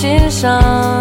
心上。